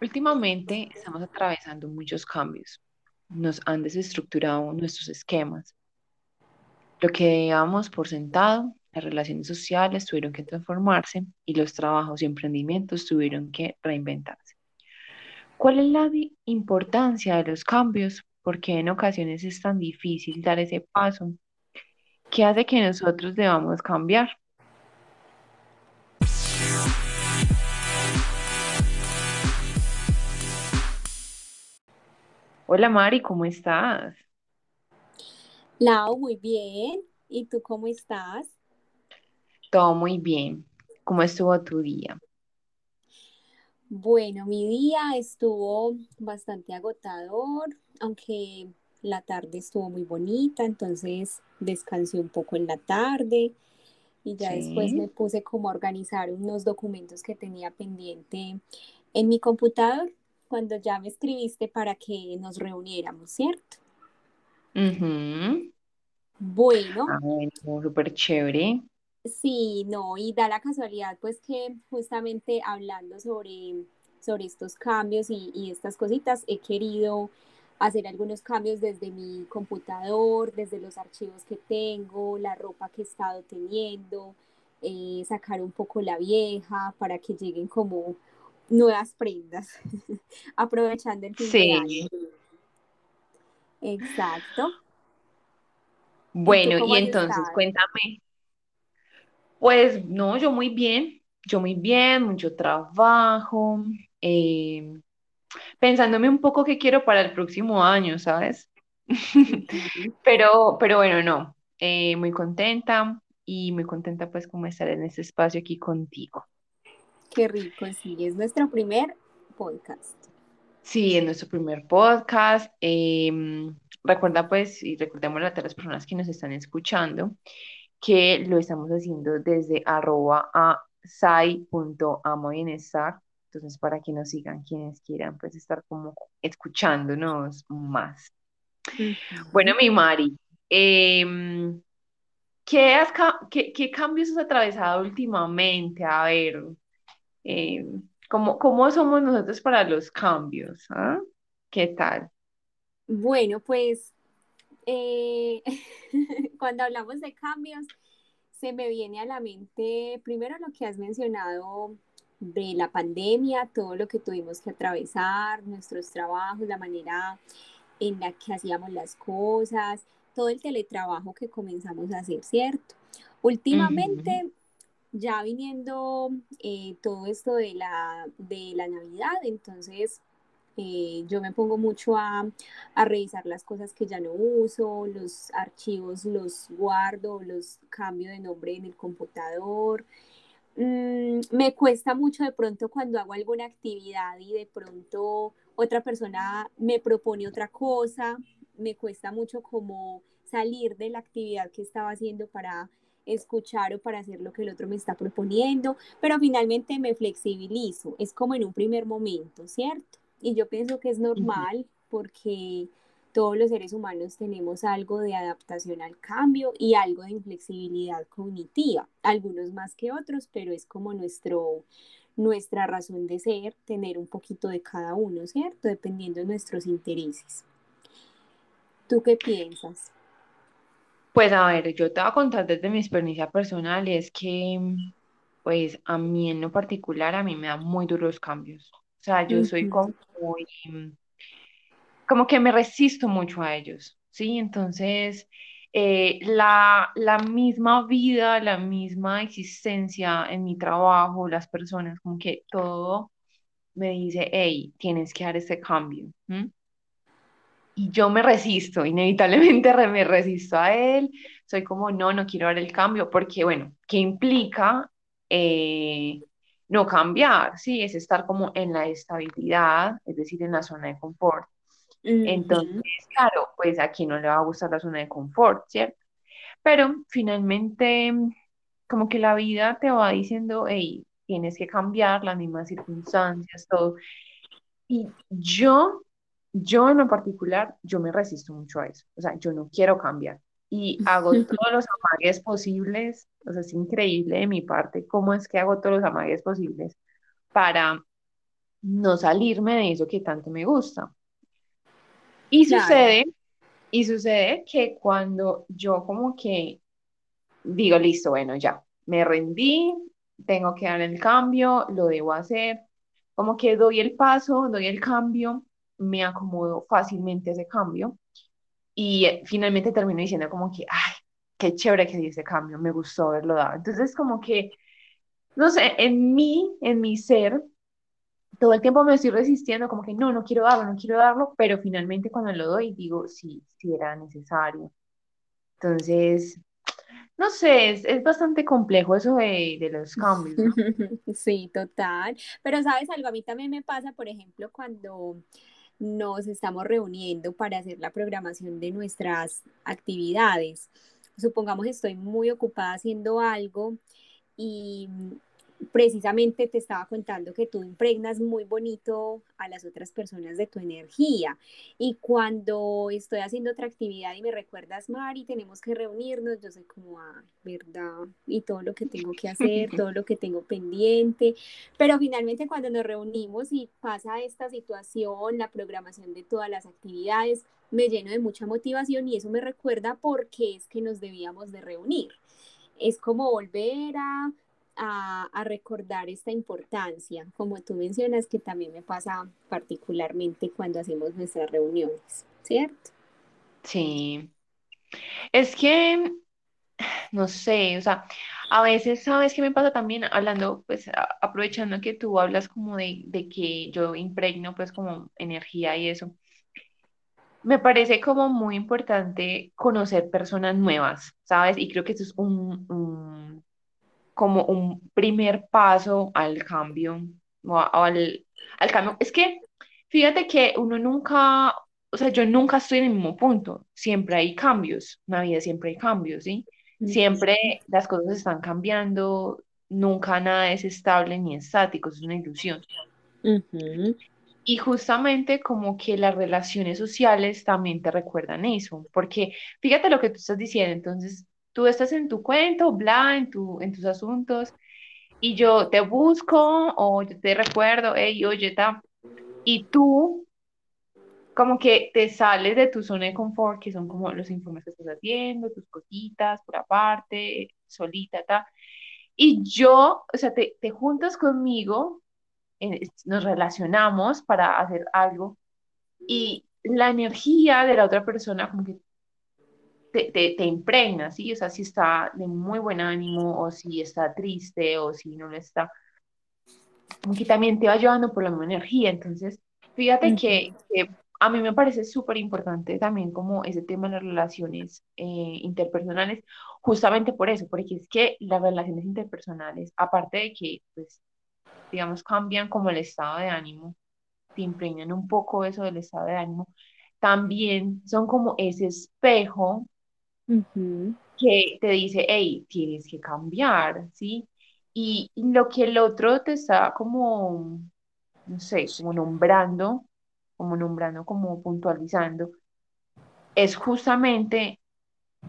Últimamente estamos atravesando muchos cambios. Nos han desestructurado nuestros esquemas. Lo que dábamos por sentado, las relaciones sociales tuvieron que transformarse y los trabajos y emprendimientos tuvieron que reinventarse. ¿Cuál es la importancia de los cambios? Porque en ocasiones es tan difícil dar ese paso? ¿Qué hace que nosotros debamos cambiar? Hola Mari, ¿cómo estás? Lau, muy bien. ¿Y tú cómo estás? Todo muy bien. ¿Cómo estuvo tu día? Bueno, mi día estuvo bastante agotador, aunque la tarde estuvo muy bonita, entonces descansé un poco en la tarde y ya después me puse como a organizar unos documentos que tenía pendiente en mi computador cuando ya me escribiste para que nos reuniéramos, ¿cierto? Bueno. Ah, bueno, súper chévere. Sí, no, y da la casualidad pues que justamente hablando sobre, sobre estos cambios y, y estas cositas, he querido hacer algunos cambios desde mi computador, desde los archivos que tengo, la ropa que he estado teniendo, eh, sacar un poco la vieja para que lleguen como nuevas prendas, aprovechando el fin de año. Exacto. Bueno, y, entonces cuéntame. Pues no, yo muy bien, yo muy bien, mucho trabajo, eh, pensándome un poco qué quiero para el próximo año, ¿sabes? pero, pero bueno, no, eh, muy contenta y muy contenta pues como estar en este espacio aquí contigo. Qué rico, sí, es nuestro primer podcast. Sí, es nuestro primer podcast. Em, recuerda pues, y recordemos a todas las personas que nos están escuchando, que lo estamos haciendo desde arroba a sai.amobienestar. Entonces, para que nos sigan quienes quieran, pues estar como escuchándonos más. Bueno, mi Mari, em, ¿qué, qué, ¿qué cambios has atravesado últimamente? A ver, eh, ¿cómo, somos nosotros para los cambios? ¿ah? ¿Qué tal? Bueno, pues eh, cuando hablamos de cambios, se me viene a la mente primero lo que has mencionado de la pandemia, todo lo que tuvimos que atravesar, nuestros trabajos, la manera en la que hacíamos las cosas, todo el teletrabajo que comenzamos a hacer, ¿cierto? Últimamente ya viniendo eh, todo esto de la, de la Navidad, entonces eh, yo me pongo mucho a, revisar las cosas que ya no uso, los archivos los guardo, los cambio de nombre en el computador. Mm, me cuesta mucho de pronto cuando hago alguna actividad y de pronto otra persona me propone otra cosa, me cuesta mucho como salir de la actividad que estaba haciendo para escuchar o para hacer lo que el otro me está proponiendo, pero finalmente me flexibilizo, es como en un primer momento, ¿cierto? Y yo pienso que es normal porque todos los seres humanos tenemos algo de adaptación al cambio y algo de inflexibilidad cognitiva, algunos más que otros, pero es como nuestro, nuestra razón de ser, tener un poquito de cada uno, ¿cierto? Dependiendo de nuestros intereses. ¿Tú qué piensas? Pues a ver, yo te voy a contar desde mi experiencia personal y es que, pues a mí en lo particular, a mí me dan muy duros cambios. O sea, yo soy como muy, como que me resisto mucho a ellos, ¿sí? Entonces, eh, la, la misma vida, la misma existencia en mi trabajo, las personas, como que todo me dice, hey, tienes que dar ese cambio y yo me resisto, inevitablemente me resisto a él, soy como, no, no quiero dar el cambio, porque bueno, ¿qué implica eh, no cambiar? Sí, es estar como en la estabilidad, es decir, en la zona de confort. Entonces, claro, pues aquí no le va a gustar la zona de confort, ¿cierto? Pero finalmente, como que la vida te va diciendo, hey, tienes que cambiar las mismas circunstancias, todo. Y yo yo en lo particular, yo me resisto mucho a eso. O sea, yo no quiero cambiar. Y hago todos los amagues posibles. O sea, es increíble de mi parte cómo es que hago todos los amagues posibles para no salirme de eso que tanto me gusta. Y Claro. sucede, y sucede que cuando yo como que digo, listo, bueno, ya, me rendí, tengo que dar el cambio, lo debo hacer, como que doy el paso, doy el cambio, me acomodo fácilmente a ese cambio y eh, finalmente termino diciendo como que, ay, qué chévere que di ese cambio, me gustó haberlo dado. Entonces como que, no sé, en mí, en mi ser, todo el tiempo me estoy resistiendo, como que no, no quiero darlo, no quiero darlo, pero finalmente cuando lo doy digo, sí, sí era necesario. Entonces, no sé, es, es bastante complejo eso de, de los cambios, ¿no? Sí, total. Pero sabes algo, a mí también me pasa, por ejemplo, cuando nos estamos reuniendo para hacer la programación de nuestras actividades. Supongamos que estoy muy ocupada haciendo algo y precisamente te estaba contando que tú impregnas muy bonito a las otras personas de tu energía. Y cuando estoy haciendo otra actividad y me recuerdas, Mari, tenemos que reunirnos, yo soy como, ah, verdad, y todo lo que tengo que hacer, todo lo que tengo pendiente. Pero finalmente cuando nos reunimos y pasa esta situación, la programación de todas las actividades, me lleno de mucha motivación y eso me recuerda por qué es que nos debíamos de reunir. Es como volver a a, a, recordar esta importancia, como tú mencionas, que también me pasa particularmente cuando hacemos nuestras reuniones, ¿cierto? Sí, es que, no sé, o sea, a veces, ¿sabes qué me pasa también? Hablando, pues, a- aprovechando que tú hablas como de, de que yo impregno, pues, como energía y eso, me parece como muy importante conocer personas nuevas, ¿sabes? Y creo que eso es un, un- como un primer paso al cambio, o al, al cambio. Es que, fíjate que uno nunca, o sea, yo nunca estoy en el mismo punto, siempre hay cambios, en la vida siempre hay cambios, ¿sí? Uh Siempre las cosas están cambiando, nunca nada es estable ni estático, es una ilusión. -huh. Y justamente como que las relaciones sociales también te recuerdan eso, porque fíjate lo que tú estás diciendo, entonces tú estás en tu cuento, bla, en tu, en tus asuntos, y yo te busco o yo te recuerdo, hey, oye, ta, y tú como que te sales de tu zona de confort, que son como los informes que estás haciendo, tus cositas por aparte, solita, ta, y yo, o sea, te, te juntas conmigo, eh, nos relacionamos para hacer algo y la energía de la otra persona como que te, te, te impregna, ¿sí? O sea, si está de muy buen ánimo o si está triste o si no lo está, que también te va llevando por la misma energía. Entonces, fíjate Uh -huh. que, que a mí me parece súper importante también como ese tema de las relaciones eh, interpersonales, justamente por eso, porque es que las relaciones interpersonales, aparte de que, pues, digamos, cambian como el estado de ánimo, te impregnan un poco eso del estado de ánimo, también son como ese espejo Uh -huh. que te dice, hey, tienes que cambiar, ¿sí? Y lo que el otro te está como, no sé, como nombrando, como nombrando, como puntualizando, es justamente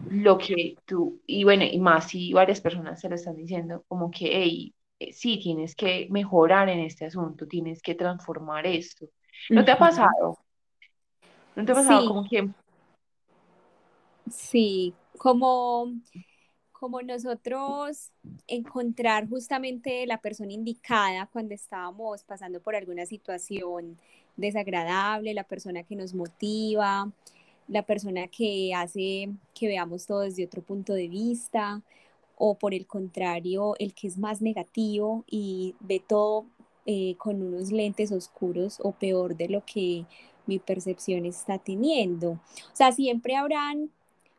lo que tú, y bueno, y más si varias personas se lo están diciendo, como que, hey, eh, sí, tienes que mejorar en este asunto, tienes que transformar esto. ¿No te ha pasado? ¿No te ha pasado Sí, como que sí, como, como nosotros encontrar justamente la persona indicada cuando estábamos pasando por alguna situación desagradable, la persona que nos motiva, la persona que hace que veamos todo desde otro punto de vista, o por el contrario, el que es más negativo y ve todo eh, con unos lentes oscuros o peor de lo que mi percepción está teniendo. O sea, siempre habrán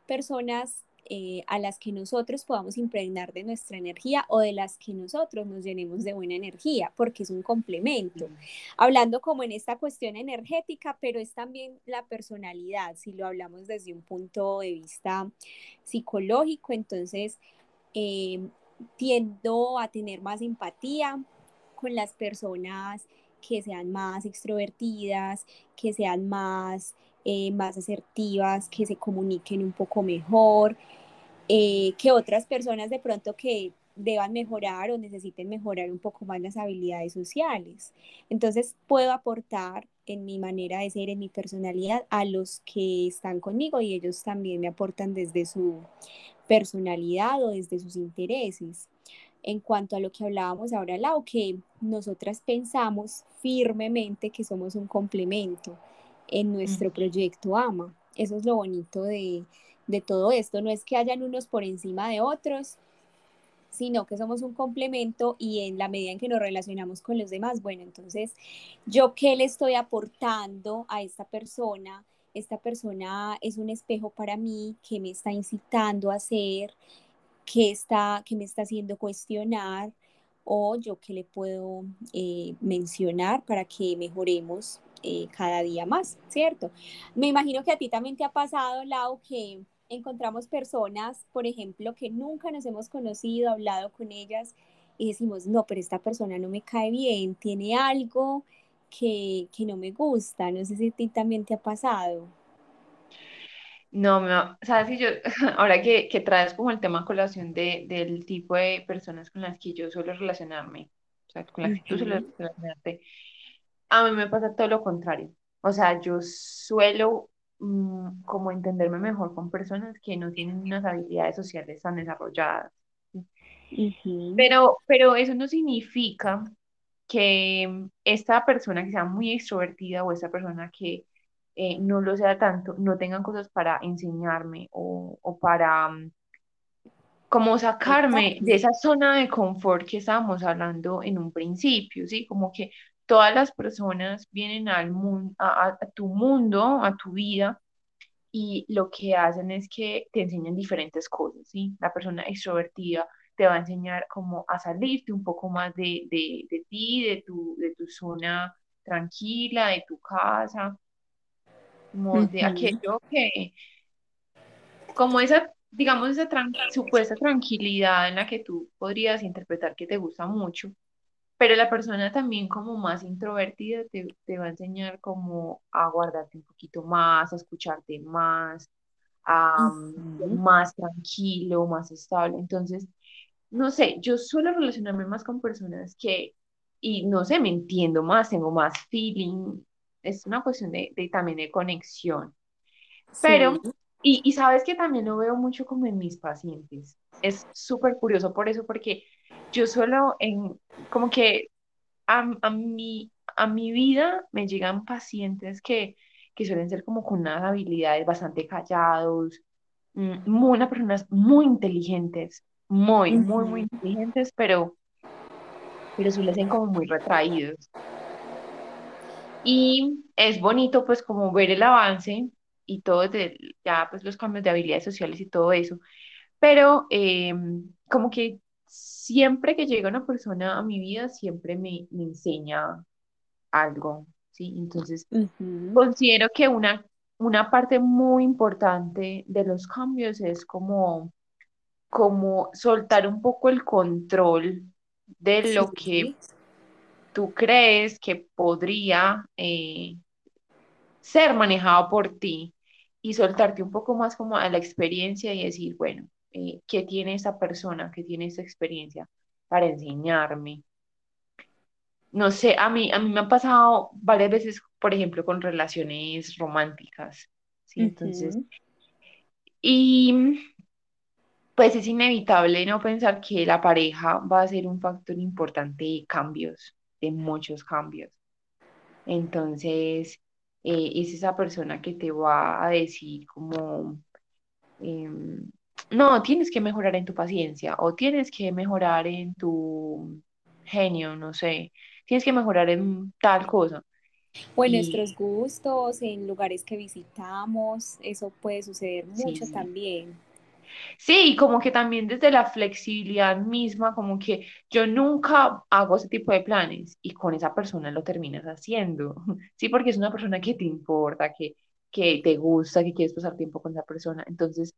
personas eh, a las que nosotros podamos impregnar de nuestra energía o de las que nosotros nos llenemos de buena energía, porque es un complemento. Hablando como en esta cuestión energética, pero es también la personalidad, si lo hablamos desde un punto de vista psicológico, entonces eh, tiendo a tener más empatía con las personas que sean más extrovertidas, que sean más, eh, más asertivas, que se comuniquen un poco mejor, eh, que otras personas de pronto que deban mejorar o necesiten mejorar un poco más las habilidades sociales. Entonces puedo aportar en mi manera de ser, en mi personalidad, a los que están conmigo y ellos también me aportan desde su personalidad o desde sus intereses. En cuanto a lo que hablábamos ahora, Lau, que nosotras pensamos firmemente que somos un complemento en nuestro proyecto AMA. Eso es lo bonito de, de todo esto. No es que hayan unos por encima de otros, sino que somos un complemento y en la medida en que nos relacionamos con los demás, bueno, entonces, ¿yo qué le estoy aportando a esta persona? Esta persona es un espejo para mí que me está incitando a hacer, que, está, que me está haciendo cuestionar o yo qué le puedo eh, mencionar para que mejoremos eh, cada día más, ¿cierto? Me imagino que a ti también te ha pasado, Lau, que encontramos personas, por ejemplo, que nunca nos hemos conocido, hablado con ellas y decimos, no, pero esta persona no me cae bien, tiene algo que, que no me gusta. No sé si a ti también te ha pasado. No, me, sabes que yo, ahora que, que traes como el tema colación de, del tipo de personas con las que yo suelo relacionarme, o sea, con las que tú sueles relacionarte, a mí me pasa todo lo contrario. O sea, yo suelo mm, como entenderme mejor con personas que no tienen unas habilidades sociales tan desarrolladas. Pero, pero eso no significa que esta persona que sea muy extrovertida o esta persona que eh, no lo sea tanto, no tengan cosas para enseñarme o, o para mm, como sacarme de esa zona de confort que estábamos hablando en un principio, ¿sí? Como que todas las personas vienen al mundo, a, a tu mundo, a tu vida, y lo que hacen es que te enseñan diferentes cosas, ¿sí? La persona extrovertida te va a enseñar como a salirte un poco más de, de, de ti, de tu, de tu zona tranquila, de tu casa, como de aquello que, como esa, digamos, esa supuesta tranquilidad en la que tú podrías interpretar que te gusta mucho, pero la persona también como más introvertida te, te va a enseñar como a guardarte un poquito más, a escucharte más, a más tranquilo, más estable. Entonces, no sé, yo suelo relacionarme más con personas que, y no sé, me entiendo más, tengo más feeling, es una cuestión de, de también de conexión. Pero, y, y sabes que también lo veo mucho como en mis pacientes. Es súper curioso por eso, porque yo suelo en, como que a, a, mi, a mi vida me llegan pacientes que, que suelen ser como con unas habilidades bastante callados, mm, muy, unas personas muy inteligentes, muy, muy, muy inteligentes, pero, pero suelen ser como muy retraídos. Y es bonito pues como ver el avance y todo, de, ya pues los cambios de habilidades sociales y todo eso, pero eh, como que siempre que llega una persona a mi vida, siempre me, me enseña algo, ¿sí? Entonces, considero que una, una parte muy importante de los cambios es como, como soltar un poco el control de lo que tú crees que podría eh, ser manejado por ti y soltarte un poco más como a la experiencia y decir, bueno, eh, ¿qué tiene esa persona, qué tiene esa experiencia para enseñarme? No sé, a mí, a mí me ha pasado varias veces, por ejemplo, con relaciones románticas, ¿sí? Entonces, y pues es inevitable no pensar que la pareja va a ser un factor importante de cambios, de muchos cambios. Entonces, eh, es esa persona que te va a decir como, em, no, tienes que mejorar en tu paciencia o tienes que mejorar en tu genio, no sé, tienes que mejorar en tal cosa. O en nuestros gustos, en lugares que visitamos, eso puede suceder mucho también. Sí, como que también desde la flexibilidad misma, como que yo nunca hago ese tipo de planes y con esa persona lo terminas haciendo. Sí, porque es una persona que te importa, que, que te gusta, que quieres pasar tiempo con esa persona. Entonces,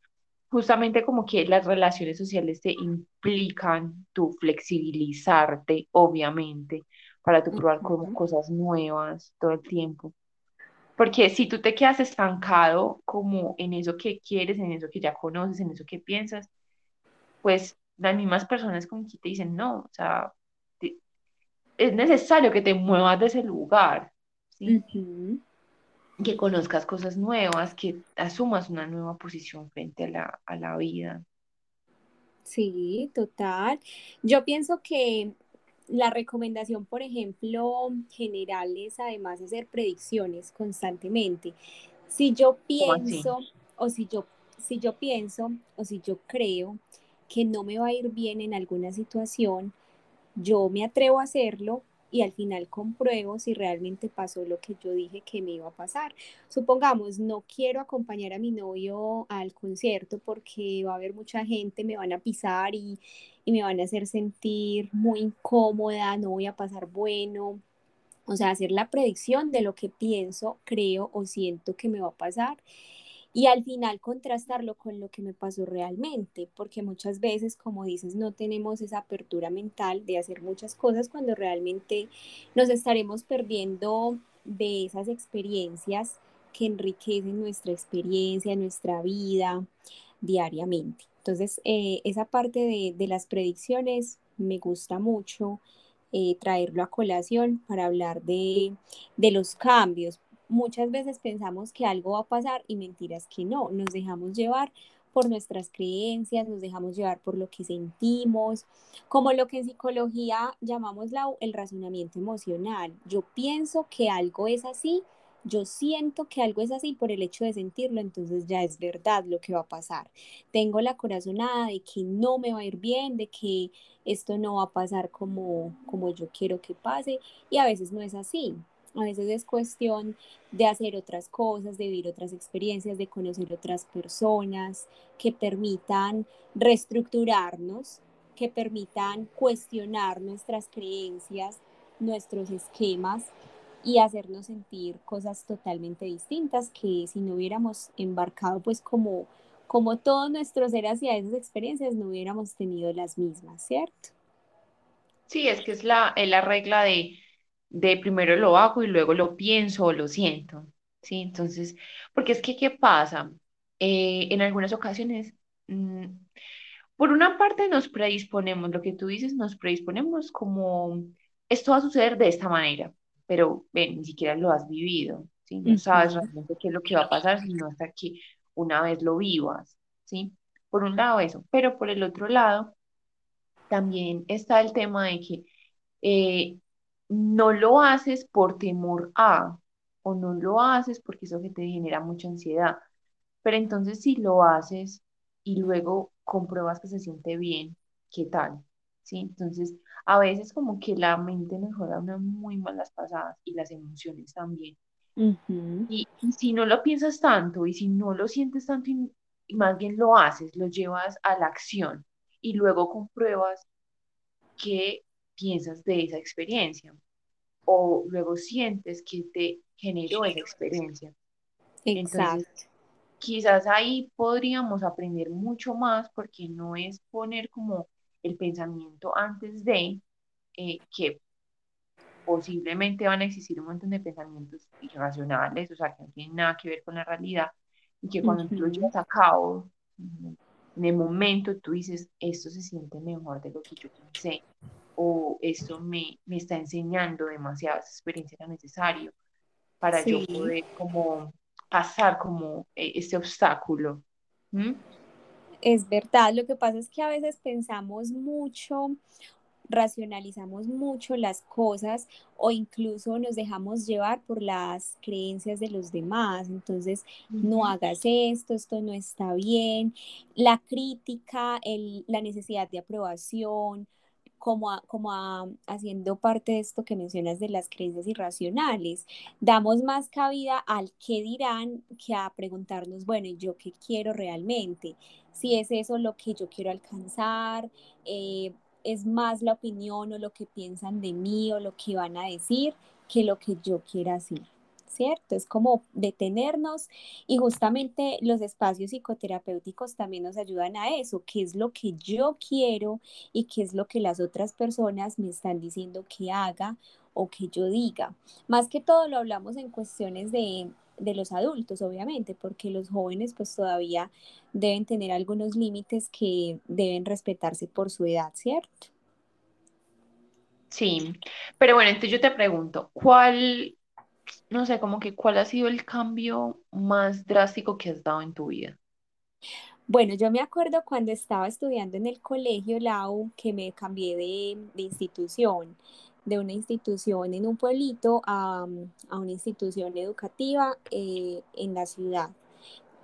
justamente como que las relaciones sociales te implican tu flexibilizarte, obviamente, para tu probar como cosas nuevas todo el tiempo. Porque si tú te quedas estancado como en eso que quieres, en eso que ya conoces, en eso que piensas, pues las mismas personas como que te dicen, no, o sea, es necesario que te muevas de ese lugar, ¿sí? Que conozcas cosas nuevas, que asumas una nueva posición frente a la, a la vida. Sí, total. Yo pienso que la recomendación, por ejemplo, general es además hacer predicciones constantemente. Si yo pienso o si yo, si yo pienso o si yo creo que no me va a ir bien en alguna situación, yo me atrevo a hacerlo y al final compruebo si realmente pasó lo que yo dije que me iba a pasar. Supongamos, no quiero acompañar a mi novio al concierto porque va a haber mucha gente, me van a pisar y, y me van a hacer sentir muy incómoda, no voy a pasar bueno. O sea, hacer la predicción de lo que pienso, creo o siento que me va a pasar y al final contrastarlo con lo que me pasó realmente, porque muchas veces, como dices, no tenemos esa apertura mental de hacer muchas cosas cuando realmente nos estaremos perdiendo de esas experiencias que enriquecen nuestra experiencia, nuestra vida diariamente. Entonces, eh, esa parte de, las predicciones me gusta mucho. Eh, traerlo a colación para hablar de, de los cambios, muchas veces pensamos que algo va a pasar y mentiras que no, nos dejamos llevar por nuestras creencias, nos dejamos llevar por lo que sentimos, como lo que en psicología llamamos la, el razonamiento emocional. Yo pienso que algo es así, yo siento que algo es así por el hecho de sentirlo, entonces ya es verdad lo que va a pasar. Tengo la corazonada de que no me va a ir bien, de que esto no va a pasar como, como yo quiero que pase y a veces no es así. A veces es cuestión de hacer otras cosas, de vivir otras experiencias, de conocer otras personas que permitan reestructurarnos, que permitan cuestionar nuestras creencias, nuestros esquemas y hacernos sentir cosas totalmente distintas que si no hubiéramos embarcado pues como, como todo nuestro ser hacia esas experiencias no hubiéramos tenido las mismas, ¿cierto? Sí, es que es la, es la regla de de primero lo hago y luego lo pienso o lo siento, ¿sí? Entonces, porque es que, ¿qué pasa? Eh, en algunas ocasiones, mm, por una parte nos predisponemos, lo que tú dices, nos predisponemos como, esto va a suceder de esta manera, pero ven, ni siquiera lo has vivido, ¿sí? No sabes realmente qué es lo que va a pasar, sino hasta que una vez lo vivas, ¿sí? Por un lado eso, pero por el otro lado, también está el tema de que eh, no lo haces por temor a, o no lo haces porque eso que te genera mucha ansiedad. Pero entonces si lo haces y luego compruebas que se siente bien, ¿qué tal? ¿Sí? Entonces, a veces como que la mente mejora unas muy malas pasadas y las emociones también. y, si no lo piensas tanto y si no lo sientes tanto y, y más bien lo haces, lo llevas a la acción y luego compruebas que piensas de esa experiencia o luego sientes que te generó esa experiencia. Exacto. Entonces, quizás ahí podríamos aprender mucho más porque no es poner como el pensamiento antes de eh, que posiblemente van a existir un montón de pensamientos irracionales, o sea, que no tienen nada que ver con la realidad, y que cuando tú lo llevas a cabo, en el momento tú dices, esto se siente mejor de lo que yo pensé, o esto me, me está enseñando demasiadas experiencias era necesario para yo poder como pasar como eh, este obstáculo. Es verdad, lo que pasa es que a veces pensamos mucho racionalizamos mucho las cosas o incluso nos dejamos llevar por las creencias de los demás. Entonces, no hagas esto, esto no está bien. La crítica, el, la necesidad de aprobación, como, como haciendo parte de esto que mencionas de las creencias irracionales. Damos más cabida al qué dirán que a preguntarnos, bueno, ¿yo qué quiero realmente? Si es eso lo que yo quiero alcanzar, eh, es más la opinión o lo que piensan de mí o lo que van a decir que lo que yo quiera hacer. ¿Cierto? Es como detenernos y justamente los espacios psicoterapéuticos también nos ayudan a eso, qué es lo que yo quiero y qué es lo que las otras personas me están diciendo que haga o que yo diga. Más que todo lo hablamos en cuestiones de, de los adultos, obviamente, porque los jóvenes pues todavía deben tener algunos límites que deben respetarse por su edad, ¿cierto? Sí, pero bueno, entonces yo te pregunto, ¿cuál, no sé, como que cuál ha sido el cambio más drástico que has dado en tu vida? Bueno, yo me acuerdo cuando estaba estudiando en el colegio Lau que me cambié de, de institución, de una institución en un pueblito a, a una institución educativa eh, en la ciudad.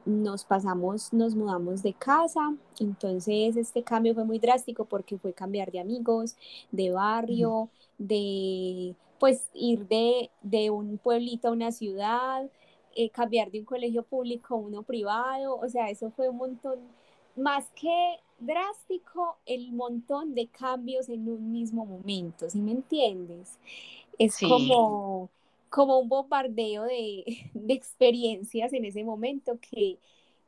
Nos pasamos, nos mudamos de casa, entonces este cambio fue muy drástico porque fue cambiar de amigos, de barrio, de pues ir de, de un pueblito a una ciudad, eh, cambiar de un colegio público a uno privado, o sea, eso fue un montón, más que drástico, el montón de cambios en un mismo momento, ¿sí me entiendes? Es Sí, como, como un bombardeo de, de experiencias en ese momento que,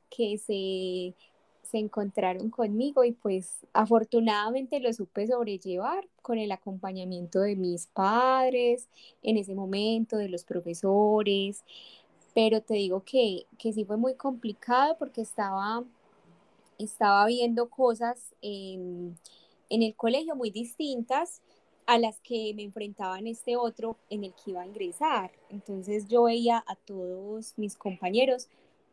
que se, se encontraron conmigo y pues afortunadamente lo supe sobrellevar con el acompañamiento de mis padres en ese momento, de los profesores, pero te digo que, que sí fue muy complicado porque estaba, estaba viendo cosas en, en el colegio muy distintas a las que me enfrentaba en este otro en el que iba a ingresar. Entonces yo veía a todos mis compañeros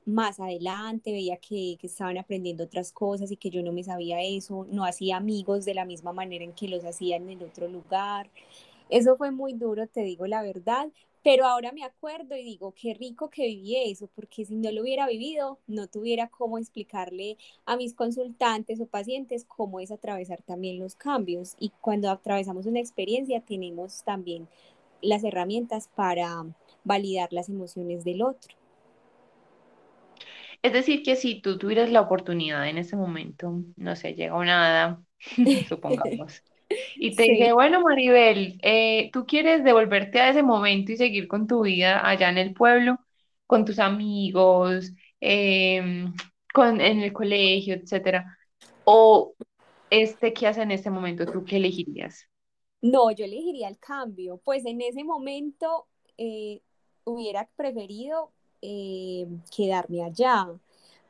más adelante, veía que, que, estaban aprendiendo otras cosas y que yo no me sabía eso, no hacía amigos de la misma manera en que los hacía en el otro lugar. Eso fue muy duro, te digo la verdad, pero ahora me acuerdo y digo, qué rico que viví eso, porque si no lo hubiera vivido, no tuviera cómo explicarle a mis consultantes o pacientes cómo es atravesar también los cambios. Y cuando atravesamos una experiencia, tenemos también las herramientas para validar las emociones del otro. Es decir, que si tú tuvieras la oportunidad en ese momento, no sé, llega una hada, supongamos, y te dice, Sí. bueno, Maribel, eh, ¿tú quieres devolverte a ese momento y seguir con tu vida allá en el pueblo, con tus amigos, em, con, en el colegio, etcétera? O este, ¿qué hace en este momento? ¿Tú qué elegirías? No, yo elegiría el cambio. Pues en ese momento eh, hubiera preferido eh, quedarme allá,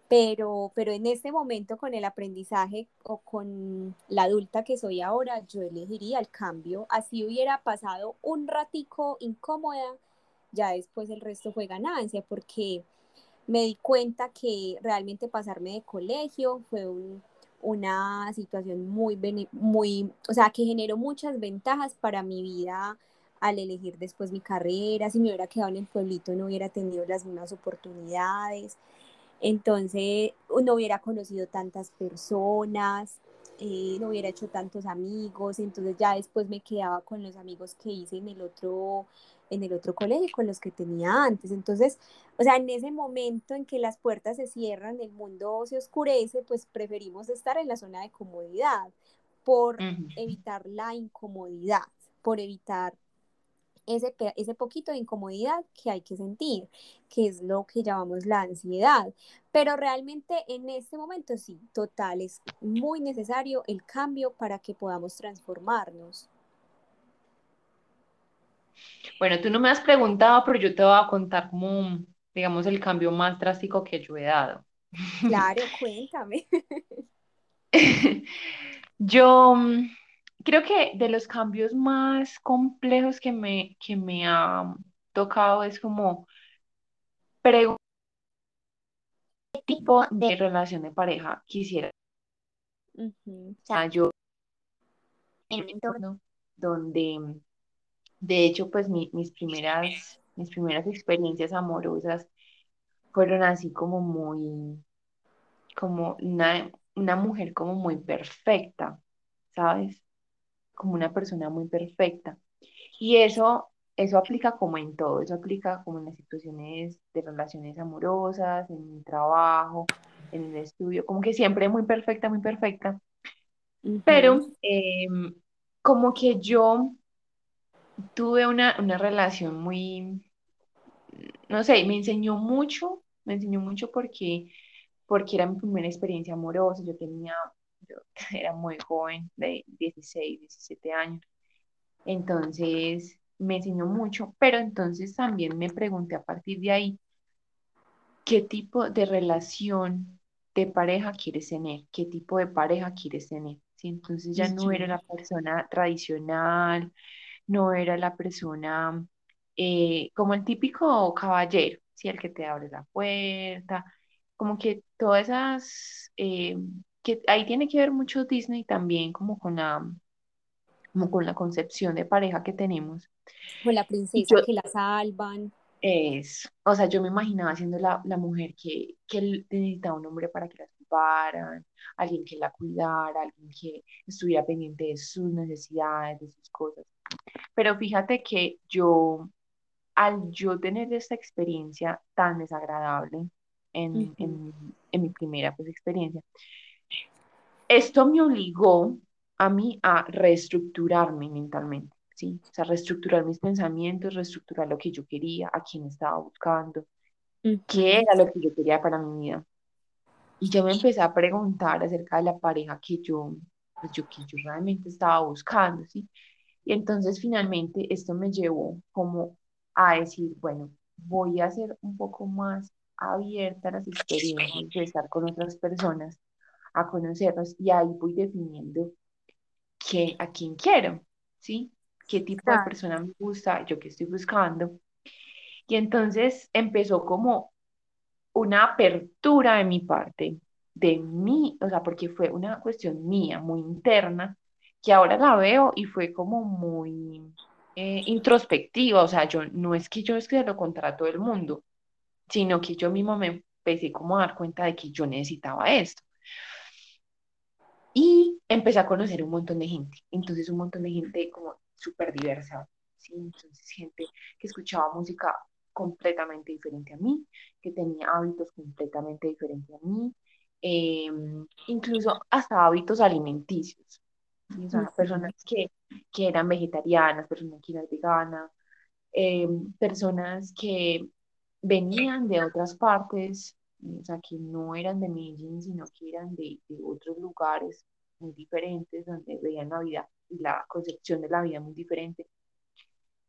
pero, pero en este momento con el aprendizaje o con la adulta que soy ahora, yo elegiría el cambio. Así hubiera pasado un ratico incómoda, ya después el resto fue ganancia, porque me di cuenta que realmente pasarme de colegio fue un, una situación muy, muy, o sea, que generó muchas ventajas para mi vida al elegir después mi carrera, si me hubiera quedado en el pueblito no hubiera tenido las mismas oportunidades, entonces no hubiera conocido tantas personas, eh, no hubiera hecho tantos amigos, entonces ya después me quedaba con los amigos que hice en el otro, en el otro colegio, con los que tenía antes. Entonces, o sea, en ese momento en que las puertas se cierran, el mundo se oscurece, pues preferimos estar en la zona de comodidad por evitar la incomodidad, por evitar ese, ese poquito de incomodidad que hay que sentir, que es lo que llamamos la ansiedad. Pero realmente en este momento sí, total, es muy necesario el cambio para que podamos transformarnos. Bueno, tú no me has preguntado, pero yo te voy a contar como, digamos, el cambio más drástico que yo he dado. Claro, cuéntame. Yo creo que de los cambios más complejos que me, que me ha tocado es como preguntar qué tipo de relación de pareja quisiera. Uh -huh. O sea, yo en un entorno donde, de hecho, pues mi- mis primeras, mis primeras experiencias amorosas fueron así como muy, como una, una mujer como muy perfecta, ¿sabes? Como una persona muy perfecta. Y eso, eso aplica como en todo, eso aplica como en las situaciones de relaciones amorosas, en el trabajo, en el estudio, como que siempre muy perfecta, muy perfecta. Uh -huh. Pero em, como que yo tuve una, una relación muy, no sé, me enseñó mucho, me enseñó mucho porque, porque era mi primera experiencia amorosa, yo tenía, yo era muy joven, de 16 17 años. Entonces me enseñó mucho, pero entonces también me pregunté a partir de ahí, qué tipo de relación de pareja quieres tener, qué tipo de pareja quieres tener. ¿sí? Entonces ya no era la persona tradicional, no era la persona eh, como el típico caballero, ¿sí? el que te abre la puerta, como que todas esas, eh, que ahí tiene que ver mucho Disney también como con la, como con la concepción de pareja que tenemos. Con la princesa que la salvan. Es, o sea, yo me imaginaba siendo la, la mujer que, que necesitaba un hombre para que la salvaran, alguien que la cuidara, alguien que estuviera pendiente de sus necesidades, de sus cosas. Pero fíjate que yo, al yo tener esta experiencia tan desagradable en, en, en mi primera pues, experiencia, esto me obligó a mí a reestructurarme mentalmente. ¿sí? O sea, reestructurar mis pensamientos, reestructurar lo que yo quería, a quién estaba buscando, qué era lo que yo quería para mi vida. Y yo me empecé a preguntar acerca de la pareja que yo, pues yo, que yo realmente estaba buscando, ¿sí? Y entonces finalmente esto me llevó como a decir, bueno, voy a ser un poco más abierta a las experiencias de estar con otras personas, a conocerlos y ahí voy definiendo que, a quién quiero, ¿sí? qué tipo de persona me gusta, yo qué estoy buscando. Y entonces empezó como una apertura de mi parte, de mí, o sea, porque fue una cuestión mía, muy interna, que ahora la veo y fue como muy eh, introspectiva, o sea, yo no es que yo es que lo contra todo el mundo, sino que yo mismo me empecé como a dar cuenta de que yo necesitaba esto. Y empecé a conocer un montón de gente, entonces un montón de gente como súper diversa, ¿sí? Entonces, gente que escuchaba música completamente diferente a mí, que tenía hábitos completamente diferentes a mí, em, incluso hasta hábitos alimenticios. O sea, personas que, que, eran vegetarianas, personas que eran veganas, em, personas que venían de otras partes, o sea, que no eran de Medellín, sino que eran de, de otros lugares muy diferentes, donde veían la vida la concepción de la vida muy diferente.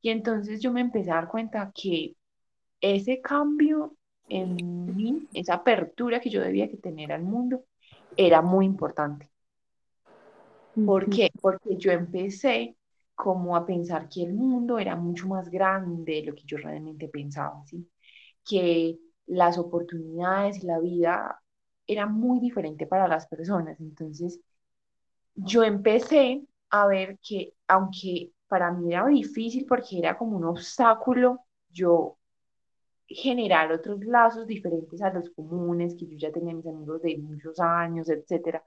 Y entonces yo me empecé a dar cuenta que ese cambio en mí, esa apertura que yo debía que tener al mundo, era muy importante. ¿Por qué? Porque yo empecé como a pensar que el mundo era mucho más grande de lo que yo realmente pensaba, ¿sí? Que las oportunidades y la vida era muy diferente para las personas. Entonces, yo empecé a ver que aunque para mí era difícil porque era como un obstáculo, yo generar otros lazos diferentes a los comunes, que yo ya tenía mis amigos de muchos años, etcétera,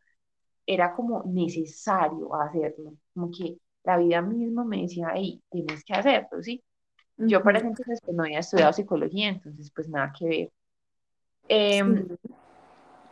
era como necesario hacerlo, como que la vida misma me decía, hey, tienes que hacerlo, ¿sí? Yo para ese entonces pues, no había estudiado psicología, entonces pues nada que ver. Em,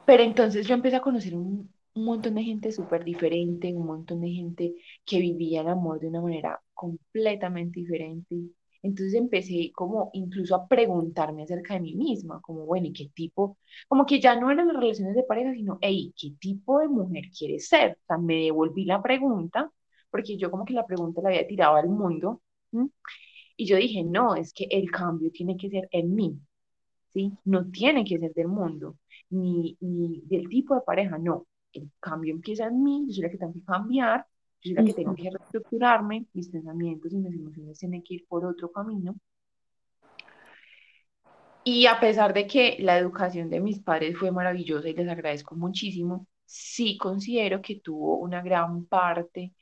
pero entonces yo empecé a conocer un, un montón de gente súper diferente, un montón de gente que vivía el amor de una manera completamente diferente. Entonces empecé como incluso a preguntarme acerca de mí misma, como, bueno, ¿y qué tipo? Como que ya no eran las relaciones de pareja, sino, hey, ¿qué tipo de mujer quieres ser? O sea, me devolví la pregunta, porque yo como que la pregunta la había tirado al mundo, y yo dije, no, es que el cambio tiene que ser en mí, ¿sí? No tiene que ser del mundo, ni, ni del tipo de pareja, no, el cambio empieza en mí, yo soy la que tengo que cambiar, yo soy la que tengo que reestructurarme, mis pensamientos y mis emociones tienen que ir por otro camino. Y a pesar de que la educación de mis padres fue maravillosa y les agradezco muchísimo, sí considero que tuvo una gran parte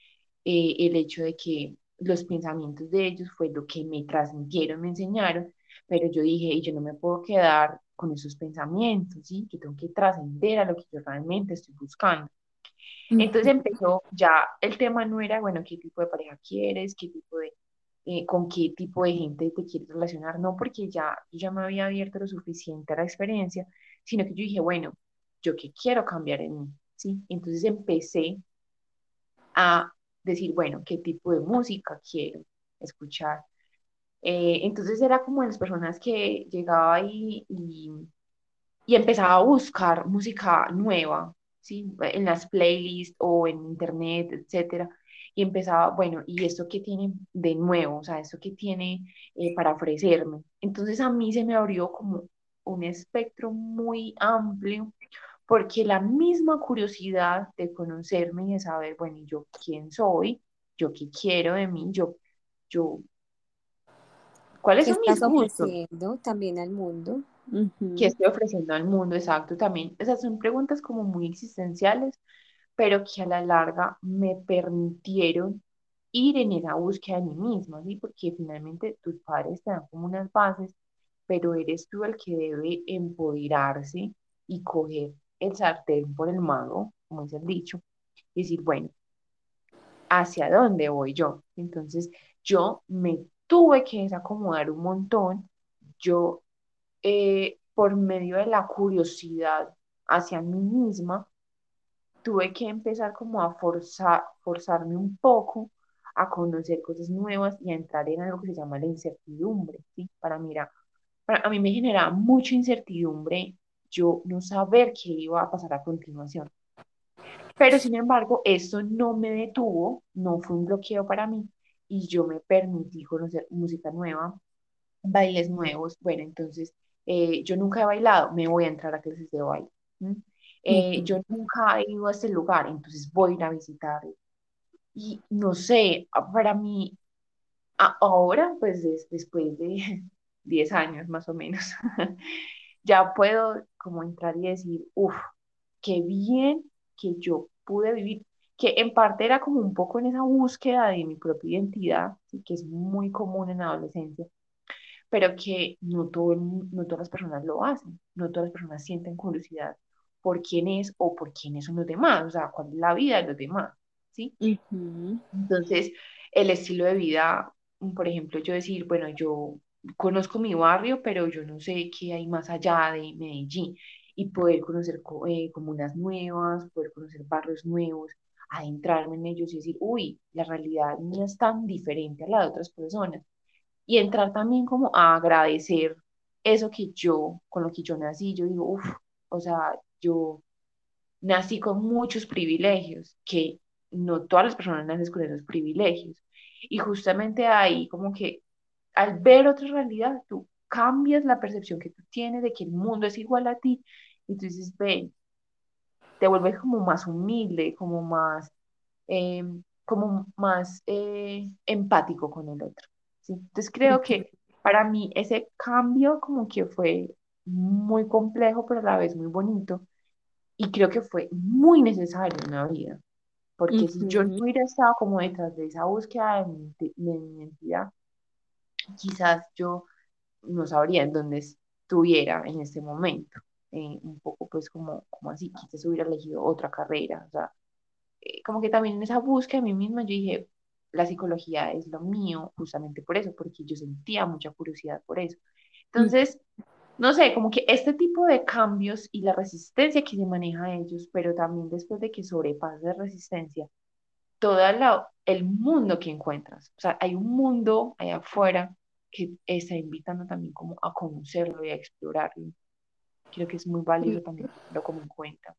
eh, el hecho de que los pensamientos de ellos fue lo que me transmitieron, me enseñaron, pero yo dije, y yo no me puedo quedar con esos pensamientos, ¿sí? Que tengo que trascender a lo que yo realmente estoy buscando. Entonces empezó, ya el tema no era, bueno, qué tipo de pareja quieres, qué tipo de, eh, con qué tipo de gente te quieres relacionar, no porque ya yo ya me había abierto lo suficiente a la experiencia, sino que yo dije, bueno, yo qué quiero cambiar en mí, ¿sí? Entonces empecé a decir, bueno, qué tipo de música quiero escuchar, eh, entonces era como las personas que llegaba ahí y, y, empezaba a buscar música nueva, ¿sí? En las playlists o en internet, etcétera. Y empezaba, bueno, ¿y esto qué tiene de nuevo? O sea, ¿esto qué tiene eh, para ofrecerme? Entonces a mí se me abrió como un espectro muy amplio, porque la misma curiosidad de conocerme y de saber, bueno, yo quién soy, yo qué quiero de mí, yo, yo, cuáles ¿Qué son mis gustos, ofreciendo también al mundo? qué estoy ofreciendo al mundo, exacto, también, esas son preguntas como muy existenciales, pero que a la larga me permitieron ir en esa búsqueda de mí misma, ¿sí? Porque finalmente tus padres te dan como unas bases, pero eres tú el que debe empoderarse y coger el sartén por el mango, como es el dicho, y decir, bueno, ¿hacia dónde voy yo? Entonces, yo me tuve que desacomodar un montón, yo, eh, por medio de la curiosidad hacia mí misma, tuve que empezar como a forzar, forzarme un poco a conocer cosas nuevas y a entrar en algo que se llama la incertidumbre, ¿sí? Para mí para, a mí me generaba mucha incertidumbre yo no saber qué iba a pasar a continuación. Pero sin embargo, esto no me detuvo, no fue un bloqueo para mí y yo me permití conocer música nueva, bailes nuevos. Bueno, entonces eh, yo nunca he bailado, me voy a entrar a clases de baile. ¿m? Eh, ujú, yo nunca he ido a este lugar, entonces voy a ir a visitarlo. Y no sé, a- para mí, a- ahora, pues des- después de 10 años más o menos, ya puedo como entrar y decir, uff, qué bien que yo pude vivir, que en parte era como un poco en esa búsqueda de mi propia identidad, ¿sí? que es muy común en la adolescencia, pero que no, todo no todas las personas lo hacen, no todas las personas sienten curiosidad por quién es o por quiénes son los demás, o sea, cuál es la vida de los demás, ¿sí? ujú, Entonces, el estilo de vida, por ejemplo, yo decir, bueno, yo conozco mi barrio, pero yo no sé qué hay más allá de Medellín y poder conocer co- eh, comunas nuevas, poder conocer barrios nuevos, adentrarme en ellos y decir, uy, la realidad no es tan diferente a la de otras personas. Y entrar también como a agradecer eso que yo, con lo que yo nací, yo digo, uff, o sea, yo nací con muchos privilegios, que no todas las personas nacen con esos privilegios. Y justamente ahí, como que al ver otra realidad, tú cambias la percepción que tú tienes de que el mundo es igual a ti, y tú dices, ven, te vuelves como más humilde, como más, eh, como más eh, empático con el otro. ¿sí? Entonces creo que para mí ese cambio como que fue muy complejo, pero a la vez muy bonito y creo que fue muy necesario en la vida, porque si yo no hubiera estado como detrás de esa búsqueda de mi, de mi identidad, quizás yo no sabría en dónde estuviera en este momento. Eh, un poco pues como, como así, quizás hubiera elegido otra carrera. O sea, eh, como que también en esa búsqueda de mí misma yo dije, la psicología es lo mío, justamente por eso, porque yo sentía mucha curiosidad por eso. Mm, Entonces, no sé, como que este tipo de cambios y la resistencia que se maneja a ellos, pero también después de que sobrepasas la resistencia, todo el mundo que encuentras. O sea, hay un mundo allá afuera que está invitando también como a conocerlo y a explorarlo. Creo que es muy valioso también tenerlo como en cuenta.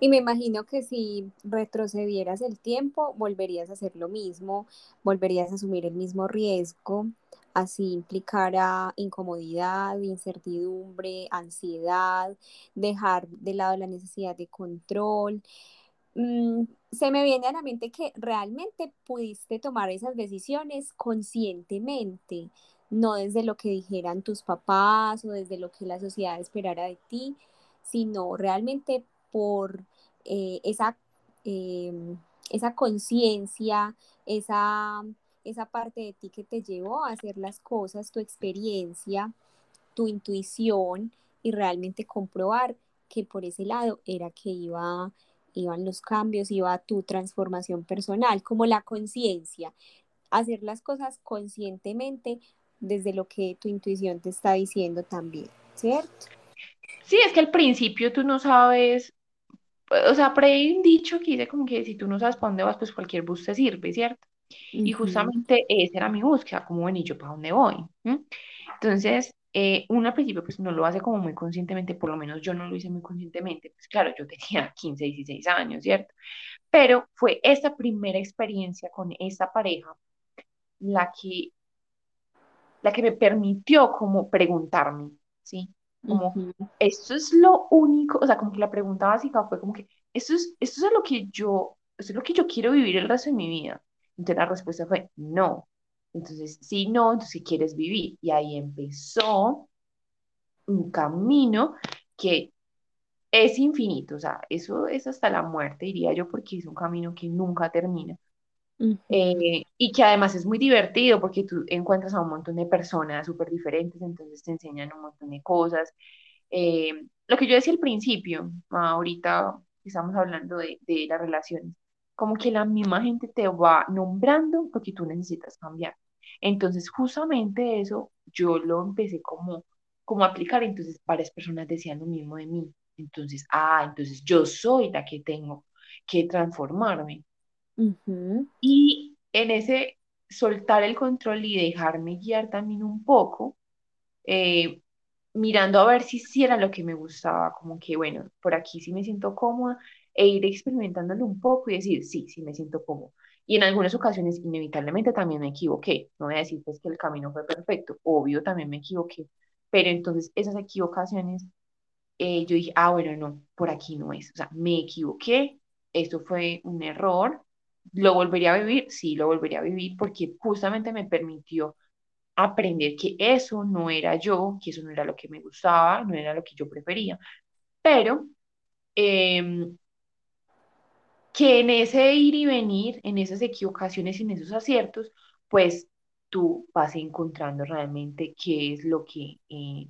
Y me imagino que si retrocedieras el tiempo, volverías a hacer lo mismo, volverías a asumir el mismo riesgo, así implicara incomodidad, incertidumbre, ansiedad, dejar de lado la necesidad de control. Se me viene a la mente que realmente pudiste tomar esas decisiones conscientemente, no desde lo que dijeran tus papás o desde lo que la sociedad esperara de ti, sino realmente por eh, esa, eh, esa conciencia, esa, esa parte de ti que te llevó a hacer las cosas, tu experiencia, tu intuición y realmente comprobar que por ese lado era que iba, iban los cambios, iba tu transformación personal, como la conciencia, hacer las cosas conscientemente desde lo que tu intuición te está diciendo también, ¿cierto? Sí, es que al principio tú no sabes, o sea, ahí hay un dicho que dice como que si tú no sabes para dónde vas, pues cualquier bus te sirve, ¿cierto? Y Ujú, justamente esa era mi búsqueda, como, bueno, ¿y yo para dónde voy? ¿Mm? Entonces, eh, uno al principio pues no lo hace como muy conscientemente, por lo menos yo no lo hice muy conscientemente, pues claro, yo tenía 15 16 años, ¿cierto? Pero fue esta primera experiencia con esta pareja la que, la que me permitió como preguntarme, ¿sí? Como, esto es lo único, o sea, como que la pregunta básica fue como que, esto es, esto es lo que yo, esto es lo que yo quiero vivir el resto de mi vida. Entonces la respuesta fue no. Entonces, si no, entonces si quieres vivir. Y ahí empezó un camino que es infinito, o sea, eso es hasta la muerte, diría yo, porque es un camino que nunca termina. Eh, y que además es muy divertido porque tú encuentras a un montón de personas súper diferentes, entonces te enseñan un montón de cosas. Eh, lo que yo decía al principio, ahorita estamos hablando de, de las relaciones, como que la misma gente te va nombrando lo que tú necesitas cambiar. Entonces, justamente eso yo lo empecé como, como a aplicar, entonces varias personas decían lo mismo de mí. Entonces, ah, entonces yo soy la que tengo que transformarme. Y en ese soltar el control y dejarme guiar también un poco, eh, mirando a ver si sí era lo que me gustaba, como que, bueno, por aquí sí me siento cómoda, e ir experimentándolo un poco y decir, sí, sí me siento cómodo. Y en algunas ocasiones, inevitablemente, también me equivoqué. No voy a decir pues, que el camino fue perfecto, obvio, también me equivoqué. Pero entonces, esas equivocaciones, eh, yo dije, ah, bueno, no, por aquí no es. O sea, me equivoqué, esto fue un error, ¿Lo volvería a vivir? Sí, lo volvería a vivir porque justamente me permitió aprender que eso no era yo, que eso no era lo que me gustaba, no era lo que yo prefería. Pero em, que en ese ir y venir, en esas equivocaciones y en esos aciertos, pues tú vas encontrando realmente qué es lo que eh,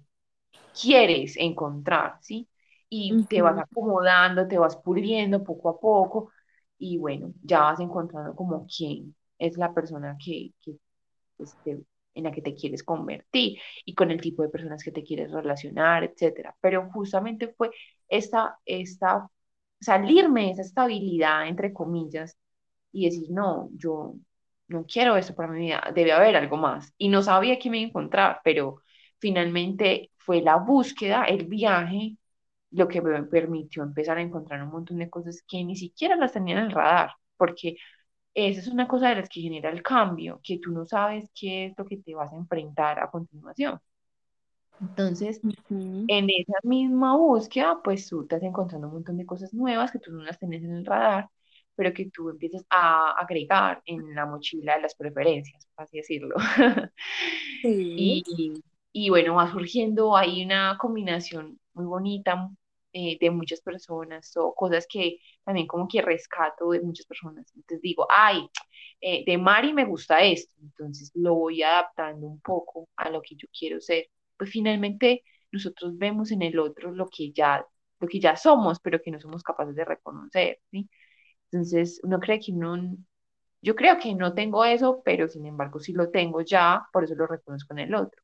quieres encontrar, ¿sí? Y te vas acomodando, te vas puliendo poco a poco y bueno, ya vas encontrando como quién es la persona que, que pues, en la que te quieres convertir y con el tipo de personas que te quieres relacionar, etcétera. Pero justamente fue esta, esta, salirme de esa estabilidad, entre comillas, y decir, no, yo no quiero eso para mi vida, debe haber algo más. Y no sabía qué me encontrar, pero finalmente fue la búsqueda, el viaje, lo que me permitió empezar a encontrar un montón de cosas que ni siquiera las tenía en el radar, porque esa es una cosa de las que genera el cambio, que tú no sabes qué es lo que te vas a enfrentar a continuación. Entonces, en esa misma búsqueda, pues tú estás encontrando un montón de cosas nuevas que tú no las tenés en el radar, pero que tú empiezas a agregar en la mochila de las preferencias, por así decirlo. Sí. Y, y bueno, va surgiendo ahí una combinación muy bonita, eh, de muchas personas o cosas que también como que rescato de muchas personas. Entonces digo, ay, eh, de Mari me gusta esto, entonces lo voy adaptando un poco a lo que yo quiero ser. Pues finalmente nosotros vemos en el otro lo que ya, lo que ya somos, pero que no somos capaces de reconocer, ¿sí? Entonces uno cree que no, yo creo que no tengo eso, pero sin embargo sí lo tengo ya, por eso lo reconozco en el otro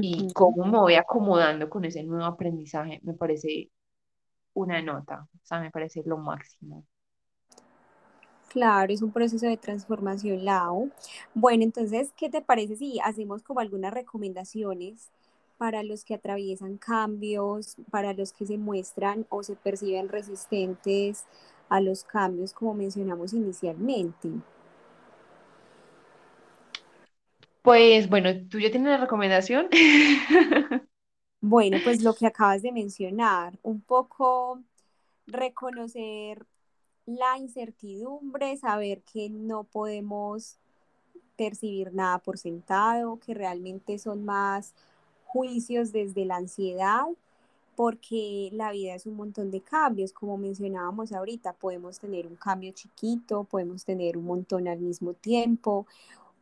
y cómo me voy acomodando con ese nuevo aprendizaje, me parece una nota, o sea, me parece lo máximo. Claro, es un proceso de transformación, Lau. Bueno, entonces, ¿qué te parece si hacemos como algunas recomendaciones para los que atraviesan cambios, para los que se muestran o se perciben resistentes a los cambios, como mencionamos inicialmente? Pues bueno, ¿tú ya tienes la recomendación? Bueno, pues lo que acabas de mencionar, un poco reconocer la incertidumbre, saber que no podemos percibir nada por sentado, que realmente son más juicios desde la ansiedad, porque la vida es un montón de cambios, como mencionábamos ahorita, podemos tener un cambio chiquito, podemos tener un montón al mismo tiempo.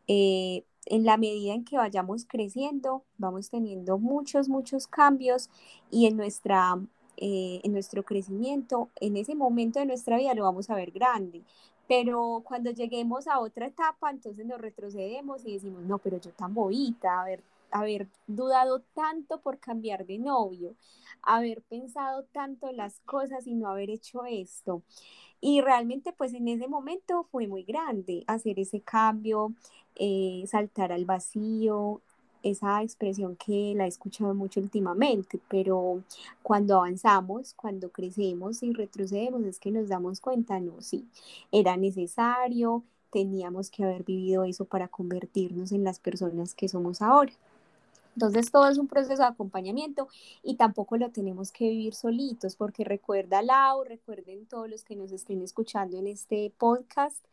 Eh, en la medida en que vayamos creciendo, vamos teniendo muchos, muchos cambios y en, nuestra, eh, en nuestro crecimiento, en ese momento de nuestra vida lo vamos a ver grande. Pero cuando lleguemos a otra etapa, entonces nos retrocedemos y decimos, no, pero yo tan bobita, haber, haber dudado tanto por cambiar de novio, haber pensado tanto las cosas y no haber hecho esto. Y realmente pues en ese momento fue muy grande hacer ese cambio, eh, saltar al vacío, esa expresión que la he escuchado mucho últimamente, pero cuando avanzamos, cuando crecemos y retrocedemos, es que nos damos cuenta, no, sí, era necesario, teníamos que haber vivido eso para convertirnos en las personas que somos ahora. Entonces todo es un proceso de acompañamiento y tampoco lo tenemos que vivir solitos, porque recuerda Lau, recuerden todos los que nos estén escuchando en este podcast,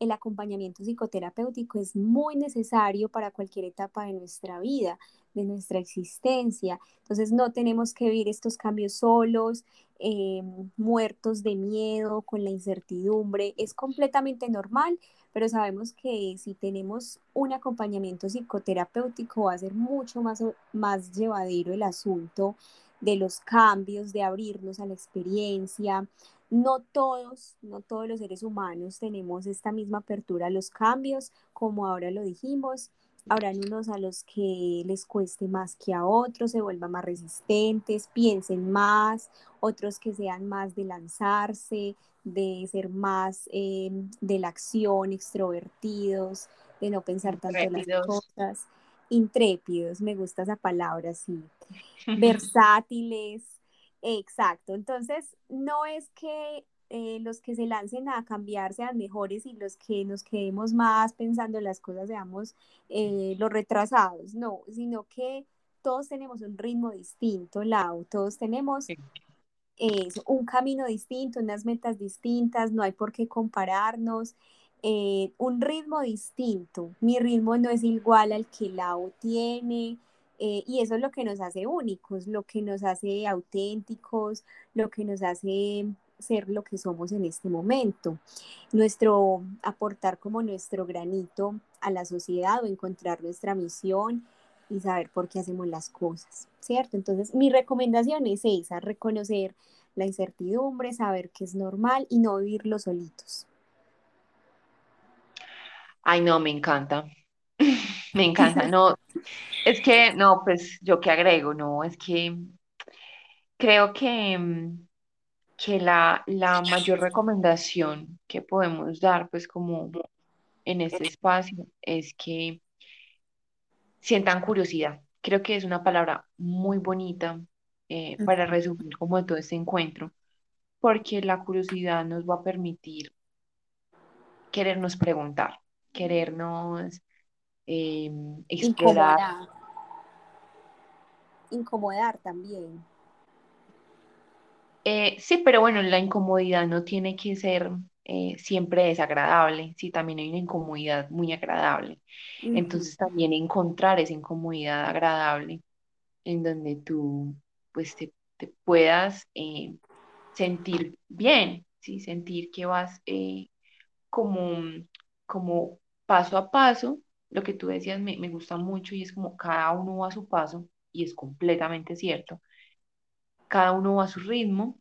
el acompañamiento psicoterapéutico es muy necesario para cualquier etapa de nuestra vida, de nuestra existencia. Entonces no tenemos que vivir estos cambios solos, eh, muertos de miedo, con la incertidumbre. Es completamente normal, pero sabemos que si tenemos un acompañamiento psicoterapéutico va a ser mucho más, más llevadero el asunto de los cambios, de abrirnos a la experiencia, no todos, no todos los seres humanos tenemos esta misma apertura a los cambios, como ahora lo dijimos. Habrán unos a los que les cueste más que a otros, se vuelvan más resistentes, piensen más, otros que sean más de lanzarse, de ser más em, de la acción, extrovertidos, de no pensar tanto en las cosas, intrépidos, me gusta esa palabra, sí, versátiles, Exacto, entonces no es que eh, los que se lancen a cambiar sean mejores y los que nos quedemos más pensando en las cosas seamos eh, los retrasados, no, sino que todos tenemos un ritmo distinto, Lau, todos tenemos un camino distinto, unas metas distintas, no hay por qué compararnos, eh, un ritmo distinto, mi ritmo no es igual al que Lau tiene, eh, y eso es lo que nos hace únicos, lo que nos hace auténticos, lo que nos hace ser lo que somos en este momento. Nuestro aportar como nuestro granito a la sociedad o encontrar nuestra misión y saber por qué hacemos las cosas, ¿cierto? Entonces, mi recomendación es esa, reconocer la incertidumbre, saber que es normal y no vivirlo solitos. Ay, no, me encanta. Me encanta. No, es que, no, pues yo qué agrego, no, es que creo que, mm, que la, la mayor recomendación que podemos dar, pues como en este espacio, es que sientan curiosidad. Creo que es una palabra muy bonita eh, para resumir como todo este encuentro, porque la curiosidad nos va a permitir querernos preguntar, querernos eh, explorar. Incomodar. también. Eh, sí, pero bueno, la incomodidad no tiene que ser eh, siempre desagradable, sí, también hay una incomodidad muy agradable. Entonces también encontrar esa incomodidad agradable en donde tú pues te, puedas eh, sentir bien, ¿sí? sentir que vas como, como paso a paso lo que tú decías me, gusta mucho y es como cada uno va a su paso y es completamente cierto. Cada uno va a su ritmo,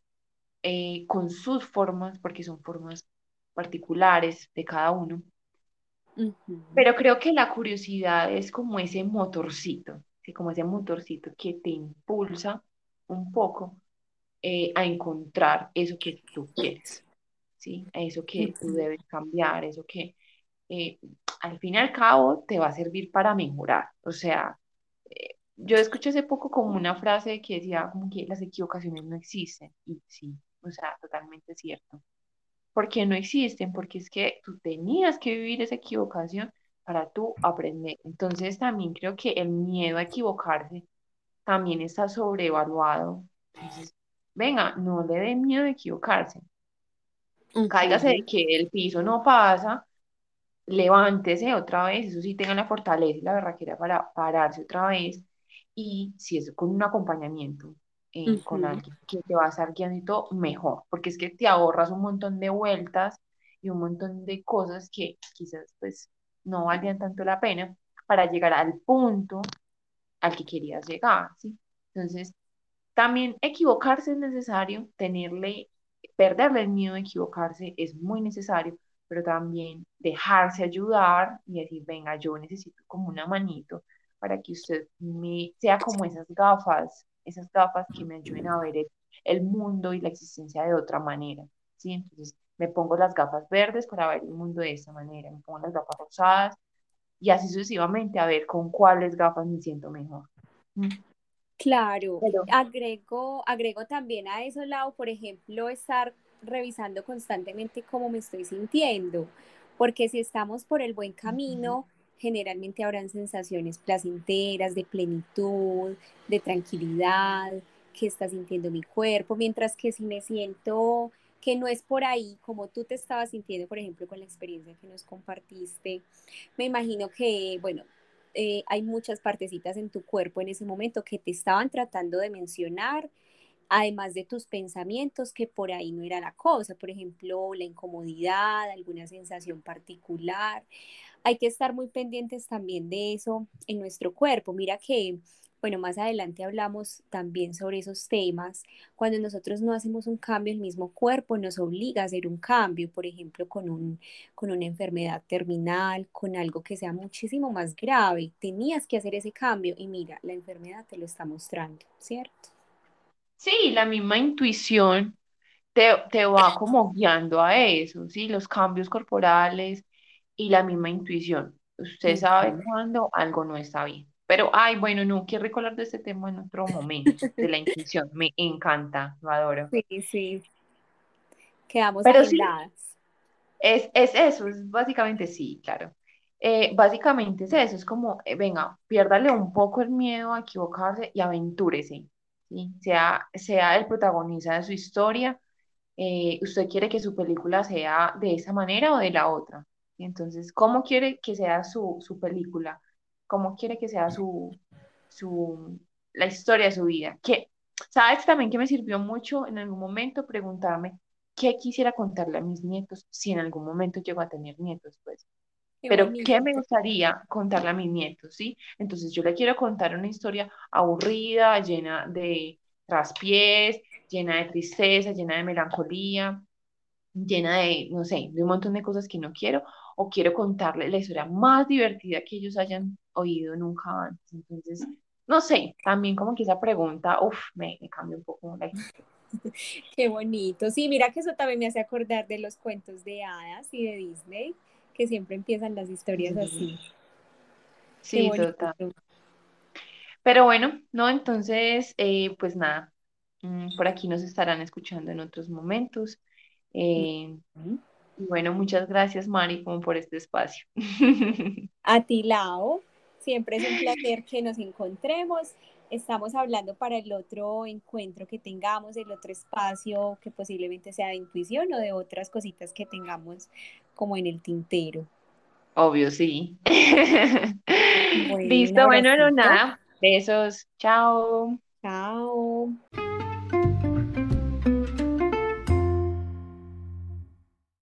eh, con sus formas, porque son formas particulares de cada uno. Pero creo que la curiosidad es como ese motorcito, ¿sí? como ese motorcito que te impulsa un poco eh, a encontrar eso que tú quieres, ¿sí? eso que tú debes cambiar, eso que eh, al fin y al cabo te va a servir para mejorar. O sea, eh, yo escuché hace poco como una frase que decía como que las equivocaciones no existen. Y sí, o sea, totalmente cierto. ¿Por qué no existen? Porque es que tú tenías que vivir esa equivocación para tú aprender. Entonces también creo que el miedo a equivocarse también está sobrevaluado. Entonces, venga, no le dé miedo a equivocarse. Cáigase de que el piso no pasa levántese otra vez, eso sí, tengan la fortaleza y la verdad que era para pararse otra vez y si es con un acompañamiento, eh, con alguien que te va a estar guiando y todo, mejor, porque es que te ahorras un montón de vueltas y un montón de cosas que quizás pues no valían tanto la pena para llegar al punto al que querías llegar, ¿sí? Entonces, también equivocarse es necesario, tenerle, perderle el miedo a equivocarse es muy necesario, pero también dejarse ayudar y decir, venga, yo necesito como una manito para que usted me sea como esas gafas, esas gafas que me ayuden a ver el, mundo y la existencia de otra manera, ¿sí? Entonces me pongo las gafas verdes para ver el mundo de esta manera, me pongo las gafas rosadas y así sucesivamente a ver con cuáles gafas me siento mejor. ¿Mm? Claro, agrego, agrego también a eso, lado, por ejemplo, estar revisando constantemente cómo me estoy sintiendo, porque si estamos por el buen camino, generalmente habrán sensaciones placenteras, de plenitud, de tranquilidad, que está sintiendo mi cuerpo, mientras que si me siento que no es por ahí como tú te estabas sintiendo, por ejemplo, con la experiencia que nos compartiste, me imagino que, bueno, eh, hay muchas partecitas en tu cuerpo en ese momento que te estaban tratando de mencionar, además de tus pensamientos, que por ahí no era la cosa, por ejemplo, la incomodidad, alguna sensación particular. Hay que estar muy pendientes también de eso en nuestro cuerpo. Mira que bueno, más adelante hablamos también sobre esos temas. Cuando nosotros no hacemos un cambio, el mismo cuerpo nos obliga a hacer un cambio, por ejemplo, con, un, con una enfermedad terminal, con algo que sea muchísimo más grave. Tenías que hacer ese cambio y mira, la enfermedad te lo está mostrando, ¿cierto? Sí, la misma intuición te, te va como guiando a eso, ¿sí? Los cambios corporales y la misma intuición. Usted sabe cuando algo no está bien. Pero, ay, bueno, no, quiero recordar de este tema en otro momento, de la intuición. Me encanta, lo adoro. Sí, sí. Quedamos Pero sí, es, es eso, es básicamente sí, claro. Eh, básicamente es eso, es como, eh, venga, piérdale un poco el miedo a equivocarse y aventúrese, ¿sí? Sea, sea el protagonista de su historia. Eh, ¿usted quiere que su película sea de esa manera o de la otra? Entonces, ¿cómo quiere que sea su, su película? cómo quiere que sea su, su, la historia de su vida. Que, ¿sabes también que me sirvió mucho en algún momento preguntarme qué quisiera contarle a mis nietos si en algún momento llego a tener nietos, pues? Pero ¿qué me gustaría contarle a mis nietos, sí? Entonces yo le quiero contar una historia aburrida, llena de traspiés, llena de tristeza, llena de melancolía, llena de, no sé, de un montón de cosas que no quiero, o quiero contarle la historia más divertida que ellos hayan oído nunca antes. Entonces, no sé, también como que esa pregunta, uff, me, me cambia un poco la Qué bonito. Sí, mira que eso también me hace acordar de los cuentos de hadas y de Disney, que siempre empiezan las historias así. Sí, total. Pero bueno, no, entonces, eh, pues nada, mm, por aquí nos estarán escuchando en otros momentos. Eh, y bueno, muchas gracias, Mari, como por este espacio. A ti, Lao. Siempre es un placer que nos encontremos. Estamos hablando para el otro encuentro que tengamos, el otro espacio que posiblemente sea de intuición o de otras cositas que tengamos como en el tintero. Obvio, sí. Listo, bueno, no nada. Besos. Chao. Chao.